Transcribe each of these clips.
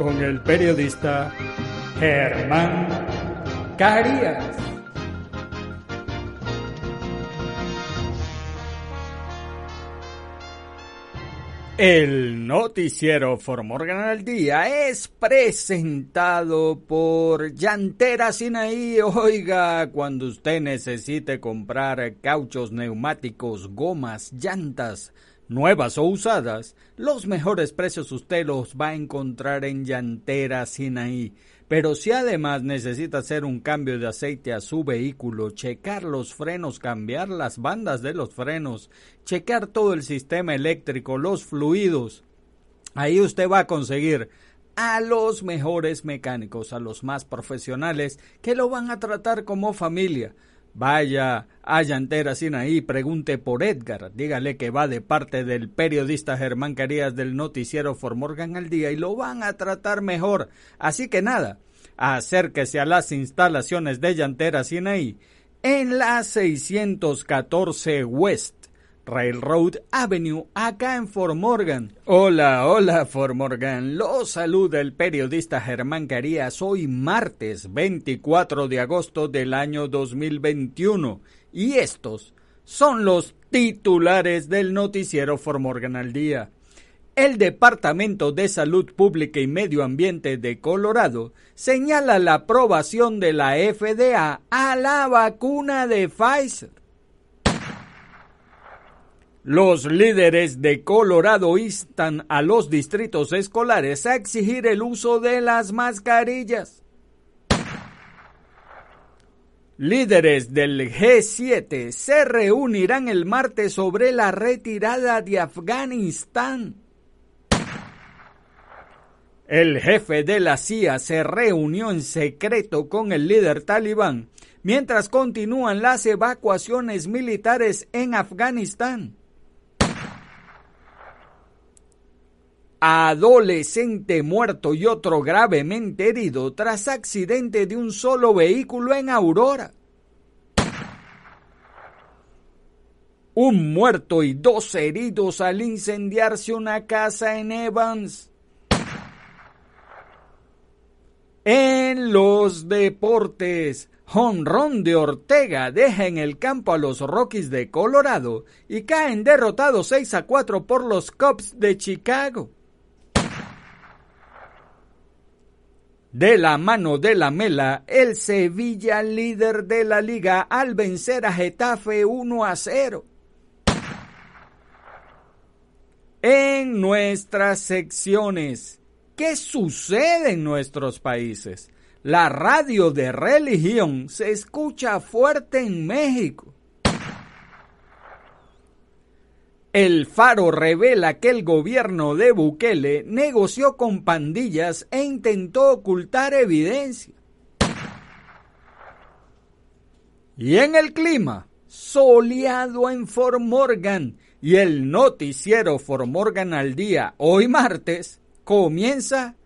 con el periodista Germán Carías. El noticiero For Morgan al Día es presentado por Llantera Sinaí. Oiga, cuando usted necesite comprar cauchos, neumáticos, gomas, llantas, nuevas o usadas, los mejores precios usted los va a encontrar en Llantera Sinaí. Pero si además necesita hacer un cambio de aceite a su vehículo, checar los frenos, cambiar las bandas de los frenos, checar todo el sistema eléctrico, los fluidos, ahí usted va a conseguir a los mejores mecánicos, a los más profesionales que lo van a tratar como familia. Vaya a Llantera Sinaí, pregunte por Edgar, dígale que va de parte del periodista Germán Carías del noticiero Formorgan al día y lo van a tratar mejor. Así que nada, acérquese a las instalaciones de Llantera Sinaí en la 614 West Railroad Avenue, acá en Fort Morgan. Hola, hola Fort Morgan. Los saluda el periodista Germán Carías hoy martes 24 de agosto del año 2021. Y estos son los titulares del noticiero Fort Morgan al día. El Departamento de Salud Pública y Medio Ambiente de Colorado señala la aprobación de la FDA a la vacuna de Pfizer. Los líderes de Colorado instan a los distritos escolares a exigir el uso de las mascarillas. Líderes del G7 se reunirán el martes sobre la retirada de Afganistán. El jefe de la CIA se reunió en secreto con el líder talibán mientras continúan las evacuaciones militares en Afganistán. Adolescente muerto y otro gravemente herido tras accidente de un solo vehículo en Aurora. Un muerto y dos heridos al incendiarse una casa en Evans. En los deportes, Honrón de Ortega deja en el campo a los Rockies de Colorado y caen derrotados 6 a 4 por los Cubs de Chicago. De la mano de la Mela, el Sevilla líder de la liga al vencer a Getafe 1 a 0. En nuestras secciones, ¿qué sucede en nuestros países? La radio de religión se escucha fuerte en México. El Faro revela que el gobierno de Bukele negoció con pandillas e intentó ocultar evidencia. Y en el clima, soleado en Fort Morgan, y el noticiero Formorgan al día hoy martes comienza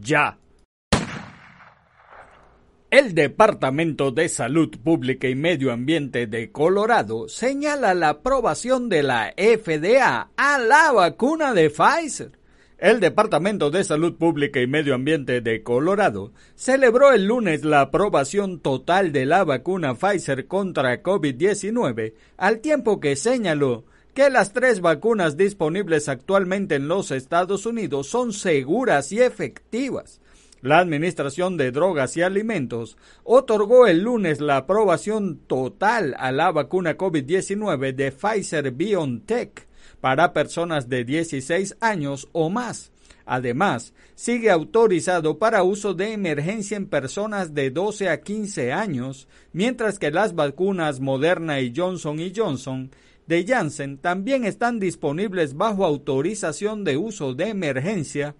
ya. El Departamento de Salud Pública y Medio Ambiente de Colorado señala la aprobación de la FDA a la vacuna de Pfizer. El Departamento de Salud Pública y Medio Ambiente de Colorado celebró el lunes la aprobación total de la vacuna Pfizer contra COVID-19, al tiempo que señaló que las tres vacunas disponibles actualmente en los Estados Unidos son seguras y efectivas. La Administración de Drogas y Alimentos otorgó el lunes la aprobación total a la vacuna COVID-19 de Pfizer BioNTech para personas de 16 años o más. Además, sigue autorizado para uso de emergencia en personas de 12 a 15 años, mientras que las vacunas Moderna y Johnson Johnson de Janssen también están disponibles bajo autorización de uso de emergencia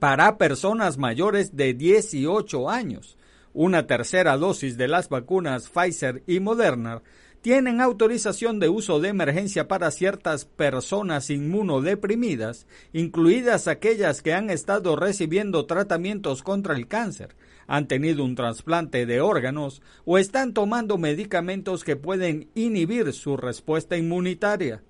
para personas mayores de 18 años. Una tercera dosis de las vacunas Pfizer y Moderna tienen autorización de uso de emergencia para ciertas personas inmunodeprimidas, incluidas aquellas que han estado recibiendo tratamientos contra el cáncer, han tenido un trasplante de órganos o están tomando medicamentos que pueden inhibir su respuesta inmunitaria.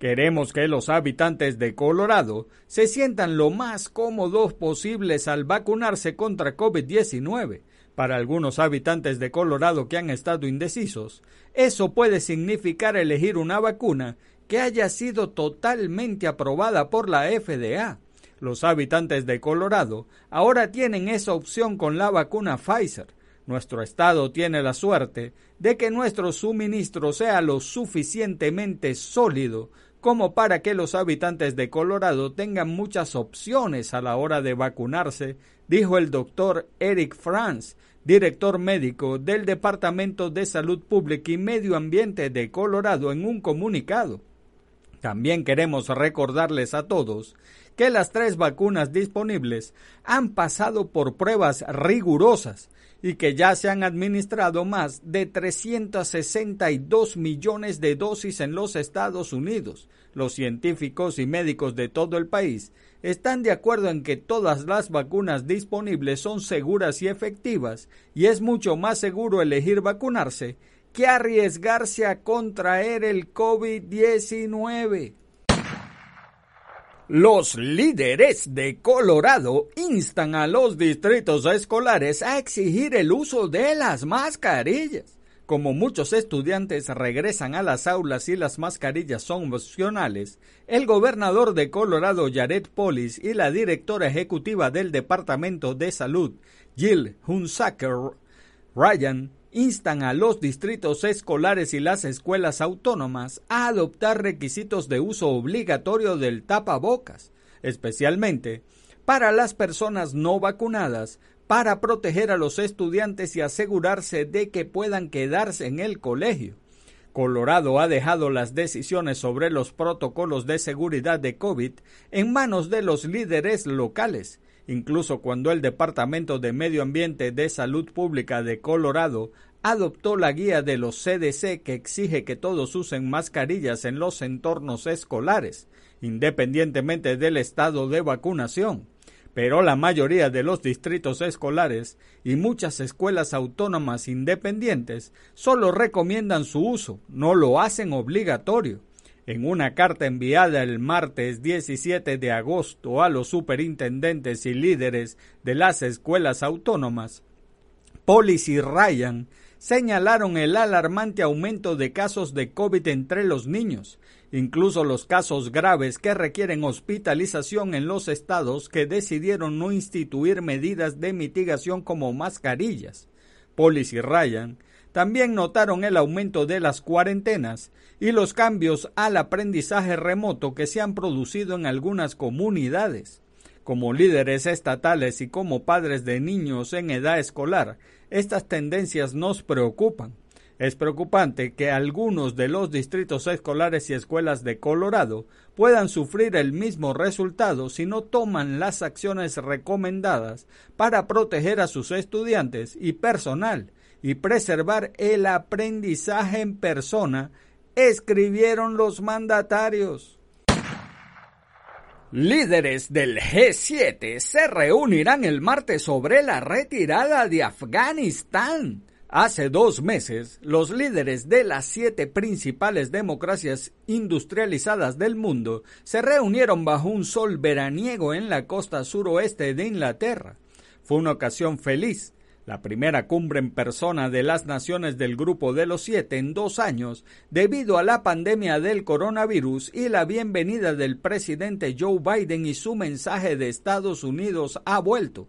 Queremos que los habitantes de Colorado se sientan lo más cómodos posibles al vacunarse contra COVID-19. Para algunos habitantes de Colorado que han estado indecisos, eso puede significar elegir una vacuna que haya sido totalmente aprobada por la FDA. Los habitantes de Colorado ahora tienen esa opción con la vacuna Pfizer. Nuestro estado tiene la suerte de que nuestro suministro sea lo suficientemente sólido como para que los habitantes de Colorado tengan muchas opciones a la hora de vacunarse, dijo el doctor Eric Franz, director médico del Departamento de Salud Pública y Medio Ambiente de Colorado en un comunicado. También queremos recordarles a todos que las tres vacunas disponibles han pasado por pruebas rigurosas y que ya se han administrado más de 362 millones de dosis en los Estados Unidos. Los científicos y médicos de todo el país están de acuerdo en que todas las vacunas disponibles son seguras y efectivas y es mucho más seguro elegir vacunarse que arriesgarse a contraer el COVID-19. Los líderes de Colorado instan a los distritos escolares a exigir el uso de las mascarillas. Como muchos estudiantes regresan a las aulas y las mascarillas son opcionales, el gobernador de Colorado Jared Polis y la directora ejecutiva del Departamento de Salud, Jill Hunsaker Ryan, instan a los distritos escolares y las escuelas autónomas a adoptar requisitos de uso obligatorio del tapabocas, especialmente para las personas no vacunadas, para proteger a los estudiantes y asegurarse de que puedan quedarse en el colegio. Colorado ha dejado las decisiones sobre los protocolos de seguridad de COVID en manos de los líderes locales incluso cuando el Departamento de Medio Ambiente de Salud Pública de Colorado adoptó la guía de los CDC que exige que todos usen mascarillas en los entornos escolares, independientemente del estado de vacunación. Pero la mayoría de los distritos escolares y muchas escuelas autónomas independientes solo recomiendan su uso, no lo hacen obligatorio. En una carta enviada el martes 17 de agosto a los superintendentes y líderes de las escuelas autónomas, Polis y Ryan señalaron el alarmante aumento de casos de COVID entre los niños, incluso los casos graves que requieren hospitalización en los estados que decidieron no instituir medidas de mitigación como mascarillas. Polis y Ryan también notaron el aumento de las cuarentenas y los cambios al aprendizaje remoto que se han producido en algunas comunidades. Como líderes estatales y como padres de niños en edad escolar, estas tendencias nos preocupan. Es preocupante que algunos de los distritos escolares y escuelas de Colorado puedan sufrir el mismo resultado si no toman las acciones recomendadas para proteger a sus estudiantes y personal y preservar el aprendizaje en persona escribieron los mandatarios. Líderes del G7 se reunirán el martes sobre la retirada de Afganistán. Hace dos meses, los líderes de las siete principales democracias industrializadas del mundo se reunieron bajo un sol veraniego en la costa suroeste de Inglaterra. Fue una ocasión feliz, la primera cumbre en persona de las naciones del Grupo de los Siete en dos años debido a la pandemia del coronavirus y la bienvenida del presidente Joe Biden y su mensaje de Estados Unidos ha vuelto.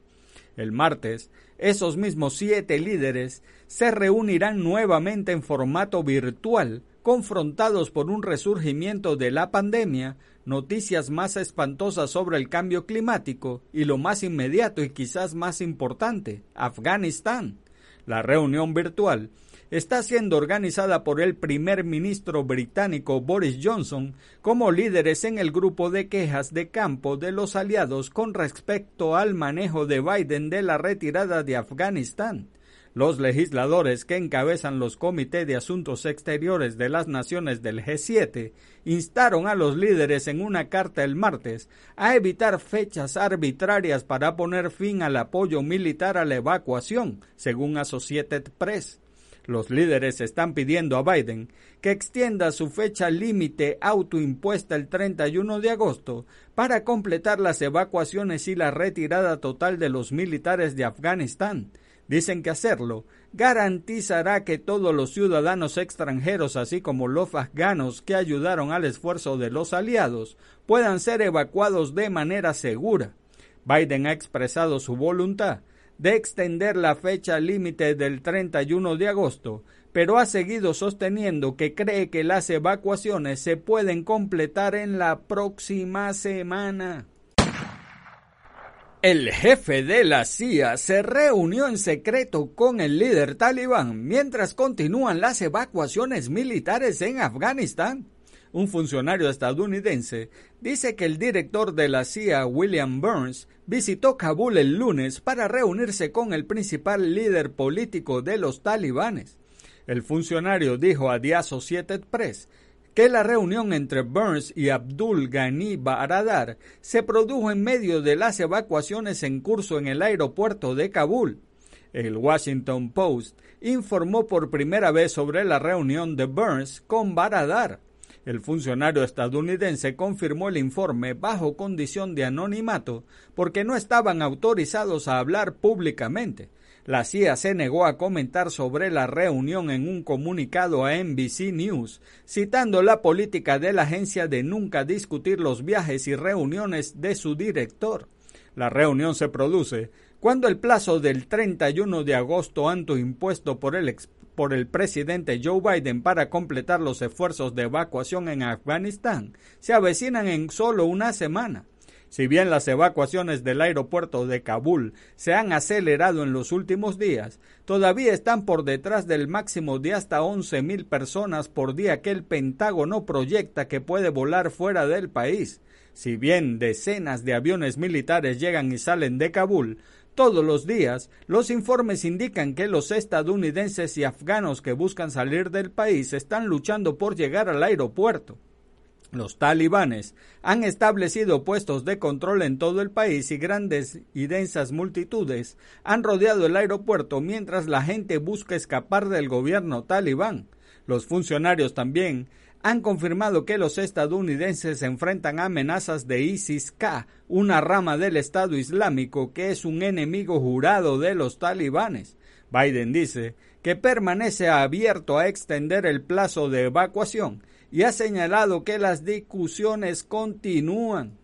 El martes, esos mismos siete líderes se reunirán nuevamente en formato virtual, confrontados por un resurgimiento de la pandemia, noticias más espantosas sobre el cambio climático y lo más inmediato y quizás más importante, Afganistán. La reunión virtual está siendo organizada por el primer ministro británico Boris Johnson como líderes en el grupo de quejas de campo de los aliados con respecto al manejo de Biden de la retirada de Afganistán. Los legisladores que encabezan los comités de asuntos exteriores de las naciones del G7 instaron a los líderes en una carta el martes a evitar fechas arbitrarias para poner fin al apoyo militar a la evacuación, según Associated Press. Los líderes están pidiendo a Biden que extienda su fecha límite autoimpuesta el 31 de agosto para completar las evacuaciones y la retirada total de los militares de Afganistán, Dicen que hacerlo garantizará que todos los ciudadanos extranjeros, así como los afganos que ayudaron al esfuerzo de los aliados, puedan ser evacuados de manera segura. Biden ha expresado su voluntad de extender la fecha límite del 31 de agosto, pero ha seguido sosteniendo que cree que las evacuaciones se pueden completar en la próxima semana. El jefe de la CIA se reunió en secreto con el líder talibán mientras continúan las evacuaciones militares en Afganistán. Un funcionario estadounidense dice que el director de la CIA, William Burns, visitó Kabul el lunes para reunirse con el principal líder político de los talibanes. El funcionario dijo a The Associated Press que la reunión entre Burns y Abdul Ghani Baradar se produjo en medio de las evacuaciones en curso en el aeropuerto de Kabul. El Washington Post informó por primera vez sobre la reunión de Burns con Baradar. El funcionario estadounidense confirmó el informe bajo condición de anonimato porque no estaban autorizados a hablar públicamente. La CIA se negó a comentar sobre la reunión en un comunicado a NBC News, citando la política de la agencia de nunca discutir los viajes y reuniones de su director. La reunión se produce cuando el plazo del 31 de agosto anto impuesto por el, por el presidente Joe Biden para completar los esfuerzos de evacuación en Afganistán se avecinan en solo una semana. Si bien las evacuaciones del aeropuerto de Kabul se han acelerado en los últimos días, todavía están por detrás del máximo de hasta 11.000 personas por día que el Pentágono proyecta que puede volar fuera del país. Si bien decenas de aviones militares llegan y salen de Kabul, todos los días, los informes indican que los estadounidenses y afganos que buscan salir del país están luchando por llegar al aeropuerto. Los talibanes han establecido puestos de control en todo el país y grandes y densas multitudes han rodeado el aeropuerto mientras la gente busca escapar del gobierno talibán. Los funcionarios también han confirmado que los estadounidenses enfrentan amenazas de ISIS-K, una rama del Estado Islámico que es un enemigo jurado de los talibanes. Biden dice que permanece abierto a extender el plazo de evacuación y ha señalado que las discusiones continúan.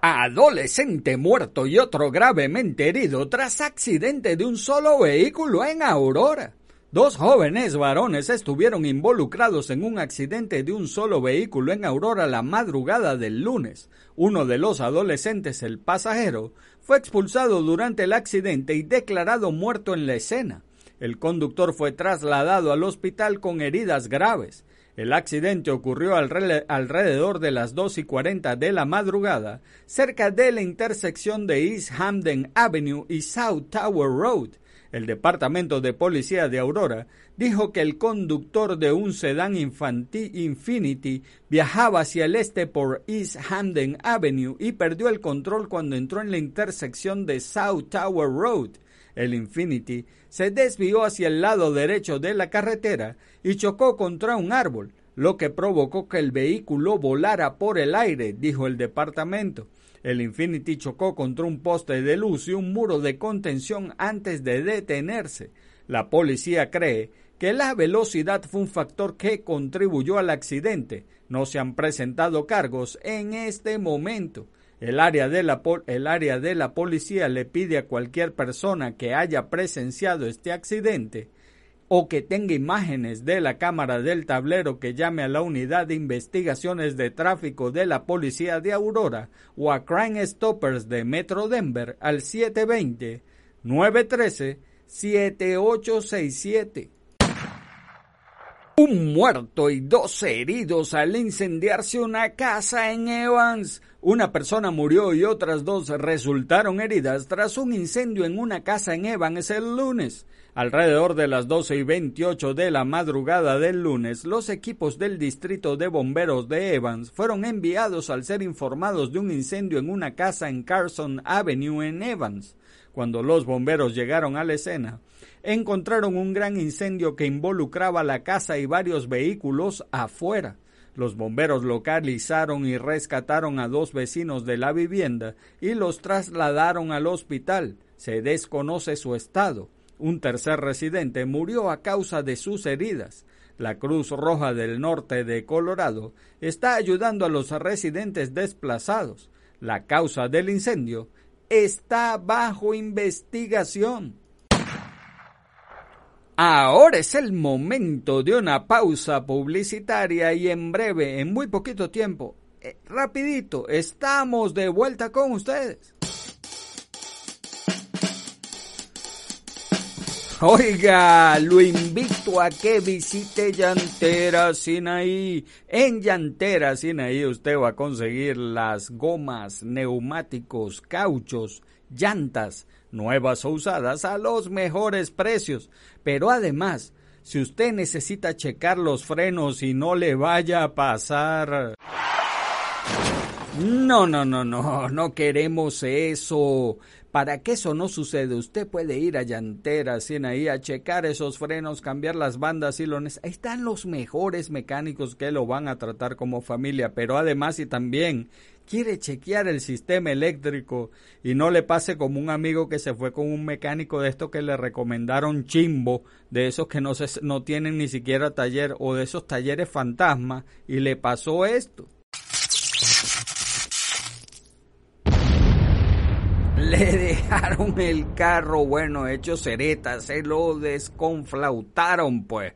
Adolescente muerto y otro gravemente herido tras accidente de un solo vehículo en Aurora. Dos jóvenes varones estuvieron involucrados en un accidente de un solo vehículo en Aurora la madrugada del lunes. Uno de los adolescentes, el pasajero, fue expulsado durante el accidente y declarado muerto en la escena. El conductor fue trasladado al hospital con heridas graves. El accidente ocurrió alrededor de las 2 y 40 de la madrugada, cerca de la intersección de East Hamden Avenue y South Tower Road. El Departamento de Policía de Aurora dijo que el conductor de un sedán Infinity viajaba hacia el este por East Hamden Avenue y perdió el control cuando entró en la intersección de South Tower Road. El Infinity se desvió hacia el lado derecho de la carretera y chocó contra un árbol, lo que provocó que el vehículo volara por el aire, dijo el departamento. El Infinity chocó contra un poste de luz y un muro de contención antes de detenerse. La policía cree que la velocidad fue un factor que contribuyó al accidente. No se han presentado cargos en este momento. El área, de la, el área de la policía le pide a cualquier persona que haya presenciado este accidente o que tenga imágenes de la cámara del tablero que llame a la unidad de investigaciones de tráfico de la policía de Aurora o a Crime Stoppers de Metro Denver al 720 913 7867. Un muerto y dos heridos al incendiarse una casa en Evans. Una persona murió y otras dos resultaron heridas tras un incendio en una casa en Evans el lunes. Alrededor de las 12 y 28 de la madrugada del lunes, los equipos del Distrito de Bomberos de Evans fueron enviados al ser informados de un incendio en una casa en Carson Avenue en Evans. Cuando los bomberos llegaron a la escena, encontraron un gran incendio que involucraba la casa y varios vehículos afuera. Los bomberos localizaron y rescataron a dos vecinos de la vivienda y los trasladaron al hospital. Se desconoce su estado. Un tercer residente murió a causa de sus heridas. La Cruz Roja del Norte de Colorado está ayudando a los residentes desplazados. La causa del incendio está bajo investigación. Ahora es el momento de una pausa publicitaria y en breve, en muy poquito tiempo, eh, rapidito, estamos de vuelta con ustedes. Oiga, lo invito a que visite Llantera Sinaí. En Llantera Sinaí usted va a conseguir las gomas, neumáticos, cauchos, llantas, nuevas o usadas a los mejores precios. Pero además, si usted necesita checar los frenos y no le vaya a pasar... No, no, no, no, no queremos eso. Para que eso no suceda, usted puede ir a Llantera, ahí a checar esos frenos, cambiar las bandas y lones. Ahí están los mejores mecánicos que lo van a tratar como familia, pero además y también quiere chequear el sistema eléctrico y no le pase como un amigo que se fue con un mecánico de esto que le recomendaron chimbo, de esos que no, se, no tienen ni siquiera taller o de esos talleres fantasma y le pasó esto. Le dejaron el carro, bueno, hecho ceretas, se lo desconflautaron, pues.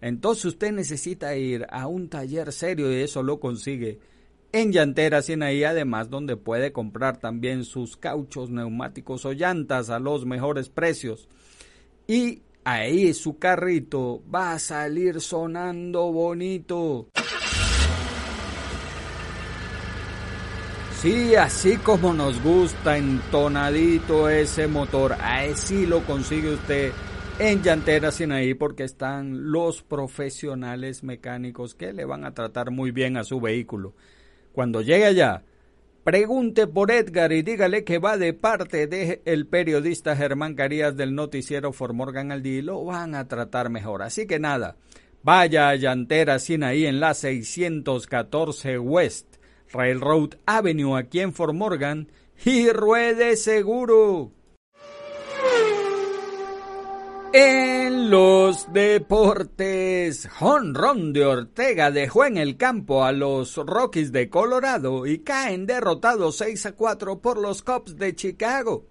Entonces usted necesita ir a un taller serio y eso lo consigue en Llantera Sinaí, además donde puede comprar también sus cauchos, neumáticos o llantas a los mejores precios. Y ahí su carrito va a salir sonando bonito. Sí, así como nos gusta, entonadito ese motor, así lo consigue usted en Llantera Sinaí porque están los profesionales mecánicos que le van a tratar muy bien a su vehículo. Cuando llegue allá, pregunte por Edgar y dígale que va de parte del el periodista Germán Carías del noticiero Formorgan al día y lo van a tratar mejor. Así que nada, vaya a Llantera Sinaí en la 614 West Railroad Avenue aquí en Fort Morgan y ruede seguro. En los deportes, Honron de Ortega dejó en el campo a los Rockies de Colorado y caen derrotados 6 a 4 por los Cubs de Chicago.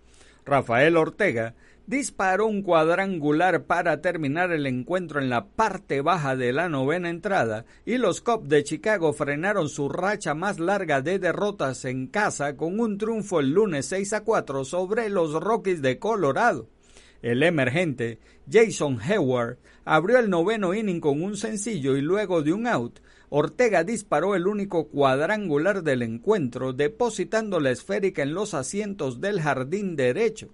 Rafael Ortega disparó un cuadrangular para terminar el encuentro en la parte baja de la novena entrada y los Cubs de Chicago frenaron su racha más larga de derrotas en casa con un triunfo el lunes 6 a 4 sobre los Rockies de Colorado. El emergente Jason Hayward abrió el noveno inning con un sencillo y luego de un out, Ortega disparó el único cuadrangular del encuentro, depositando la esférica en los asientos del jardín derecho.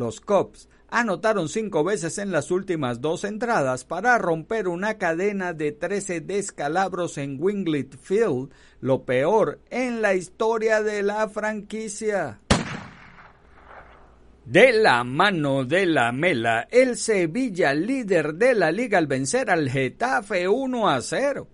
Los Cubs anotaron cinco veces en las últimas dos entradas para romper una cadena de 13 descalabros en Winglet Field, lo peor en la historia de la franquicia. De la mano de la Mela, el Sevilla líder de la liga al vencer al Getafe 1 a 0.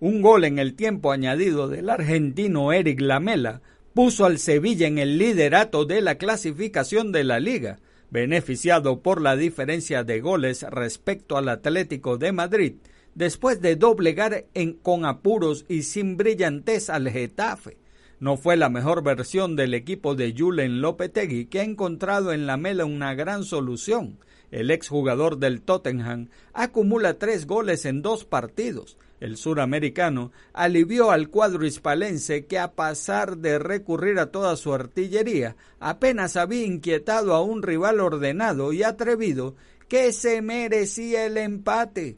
Un gol en el tiempo añadido del argentino Eric Lamela puso al Sevilla en el liderato de la clasificación de la liga, beneficiado por la diferencia de goles respecto al Atlético de Madrid, después de doblegar en, con apuros y sin brillantez al Getafe. No fue la mejor versión del equipo de Julen Lopetegui, que ha encontrado en la mela una gran solución. El exjugador del Tottenham acumula tres goles en dos partidos, el suramericano alivió al cuadro hispalense que a pasar de recurrir a toda su artillería, apenas había inquietado a un rival ordenado y atrevido que se merecía el empate.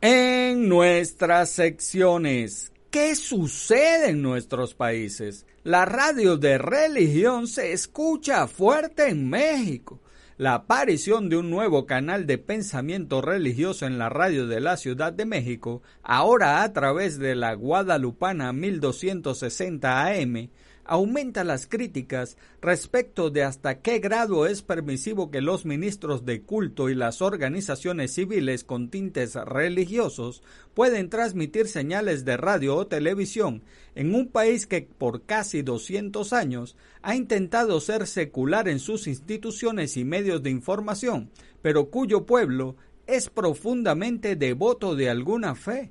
En nuestras secciones, ¿qué sucede en nuestros países? La radio de religión se escucha fuerte en México la aparición de un nuevo canal de pensamiento religioso en la radio de la Ciudad de México, ahora a través de la Guadalupana 1260 AM, aumenta las críticas respecto de hasta qué grado es permisivo que los ministros de culto y las organizaciones civiles con tintes religiosos pueden transmitir señales de radio o televisión en un país que por casi 200 años ha intentado ser secular en sus instituciones y medios de información, pero cuyo pueblo es profundamente devoto de alguna fe.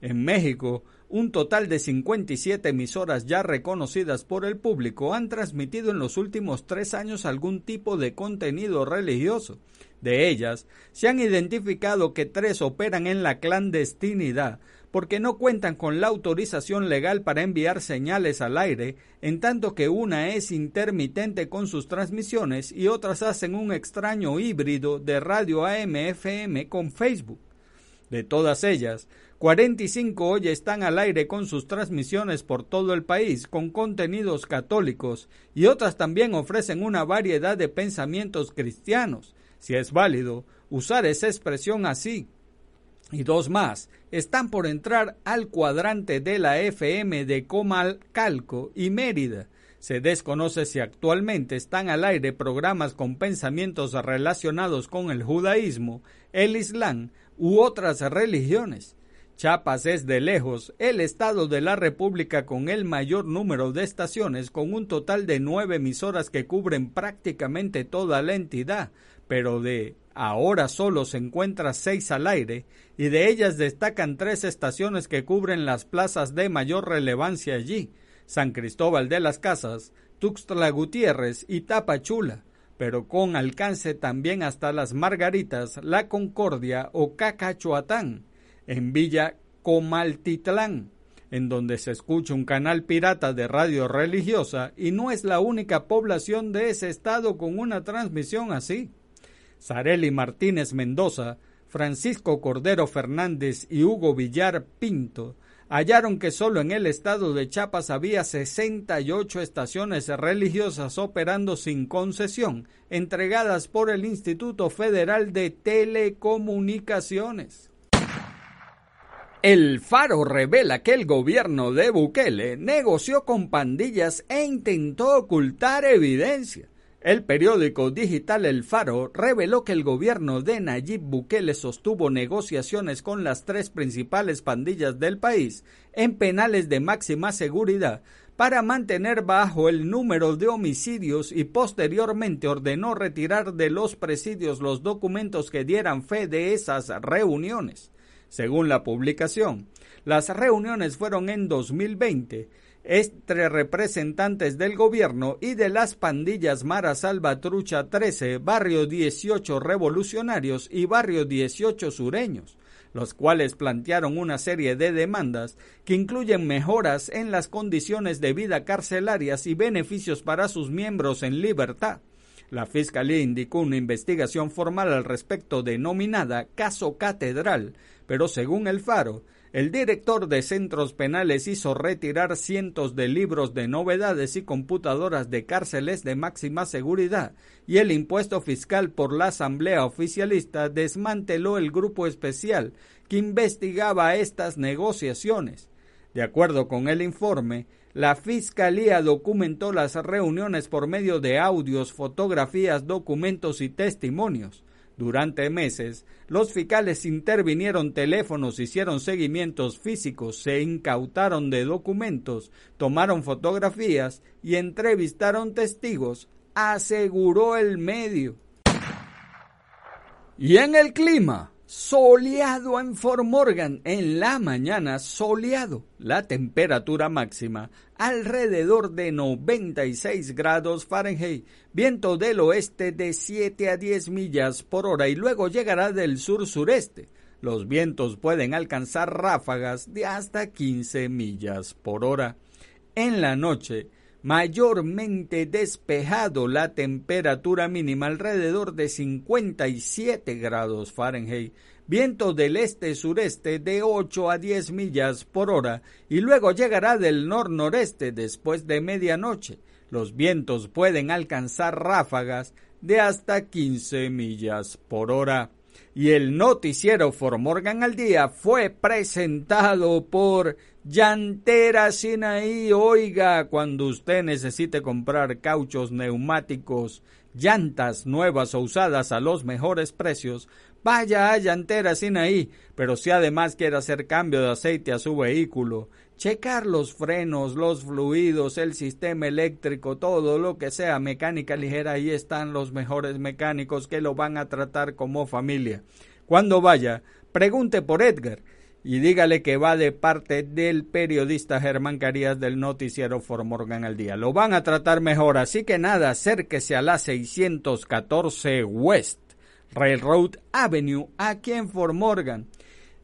En México, un total de 57 emisoras ya reconocidas por el público han transmitido en los últimos tres años algún tipo de contenido religioso. De ellas, se han identificado que tres operan en la clandestinidad porque no cuentan con la autorización legal para enviar señales al aire, en tanto que una es intermitente con sus transmisiones y otras hacen un extraño híbrido de radio AM-FM con Facebook. De todas ellas, 45 hoy están al aire con sus transmisiones por todo el país con contenidos católicos y otras también ofrecen una variedad de pensamientos cristianos, si es válido usar esa expresión así. Y dos más están por entrar al cuadrante de la FM de Comal Calco y Mérida. Se desconoce si actualmente están al aire programas con pensamientos relacionados con el judaísmo, el islam u otras religiones. Chiapas es de lejos el estado de la República con el mayor número de estaciones, con un total de nueve emisoras que cubren prácticamente toda la entidad, pero de ahora solo se encuentra seis al aire, y de ellas destacan tres estaciones que cubren las plazas de mayor relevancia allí, San Cristóbal de las Casas, Tuxtla Gutiérrez y Tapachula, pero con alcance también hasta las Margaritas, La Concordia o Cacachuatán en Villa Comaltitlán, en donde se escucha un canal pirata de radio religiosa y no es la única población de ese estado con una transmisión así. Sareli Martínez Mendoza, Francisco Cordero Fernández y Hugo Villar Pinto hallaron que solo en el estado de Chiapas había 68 estaciones religiosas operando sin concesión, entregadas por el Instituto Federal de Telecomunicaciones. El Faro revela que el gobierno de Bukele negoció con pandillas e intentó ocultar evidencia. El periódico digital El Faro reveló que el gobierno de Nayib Bukele sostuvo negociaciones con las tres principales pandillas del país en penales de máxima seguridad para mantener bajo el número de homicidios y posteriormente ordenó retirar de los presidios los documentos que dieran fe de esas reuniones. Según la publicación, las reuniones fueron en 2020 entre representantes del gobierno y de las pandillas Mara Salvatrucha 13, Barrio 18 Revolucionarios y Barrio 18 Sureños, los cuales plantearon una serie de demandas que incluyen mejoras en las condiciones de vida carcelarias y beneficios para sus miembros en libertad. La Fiscalía indicó una investigación formal al respecto denominada Caso Catedral, pero según el Faro, el director de centros penales hizo retirar cientos de libros de novedades y computadoras de cárceles de máxima seguridad y el impuesto fiscal por la Asamblea Oficialista desmanteló el grupo especial que investigaba estas negociaciones. De acuerdo con el informe, la Fiscalía documentó las reuniones por medio de audios, fotografías, documentos y testimonios. Durante meses, los fiscales intervinieron teléfonos, hicieron seguimientos físicos, se incautaron de documentos, tomaron fotografías y entrevistaron testigos, aseguró el medio. Y en el clima, Soleado en Fort Morgan en la mañana, soleado. La temperatura máxima alrededor de 96 grados Fahrenheit. Viento del oeste de 7 a 10 millas por hora y luego llegará del sur-sureste. Los vientos pueden alcanzar ráfagas de hasta 15 millas por hora. En la noche, mayormente despejado, la temperatura mínima alrededor de 57 grados Fahrenheit, viento del este-sureste de 8 a 10 millas por hora y luego llegará del nor-noreste después de medianoche. Los vientos pueden alcanzar ráfagas de hasta 15 millas por hora y el noticiero For Morgan al día fue presentado por Llantera Sinaí. Oiga, cuando usted necesite comprar cauchos neumáticos, llantas nuevas o usadas a los mejores precios, vaya a Llantera Sinaí. Pero si además quiere hacer cambio de aceite a su vehículo, checar los frenos, los fluidos, el sistema eléctrico, todo lo que sea mecánica ligera, ahí están los mejores mecánicos que lo van a tratar como familia. Cuando vaya, pregunte por Edgar y dígale que va de parte del periodista Germán Carías del noticiero Morgan al día. Lo van a tratar mejor, así que nada, acérquese a la 614 West Railroad Avenue aquí en Fort Morgan.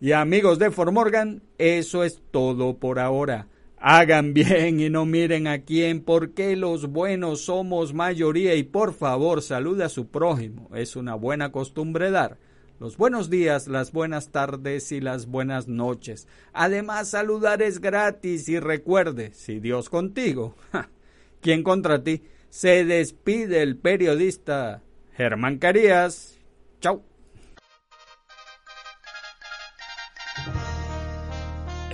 Y amigos de Fort Morgan, eso es todo por ahora. Hagan bien y no miren a quién, porque los buenos somos mayoría y por favor salude a su prójimo. Es una buena costumbre dar los buenos días, las buenas tardes y las buenas noches. Además, saludar es gratis y recuerde, si Dios contigo, ¿quién contra ti? Se despide el periodista Germán Carías. Chau.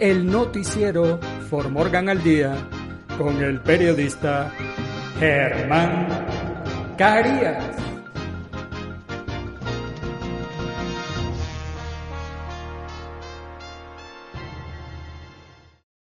el noticiero For Morgan al Día con el periodista Germán Carías.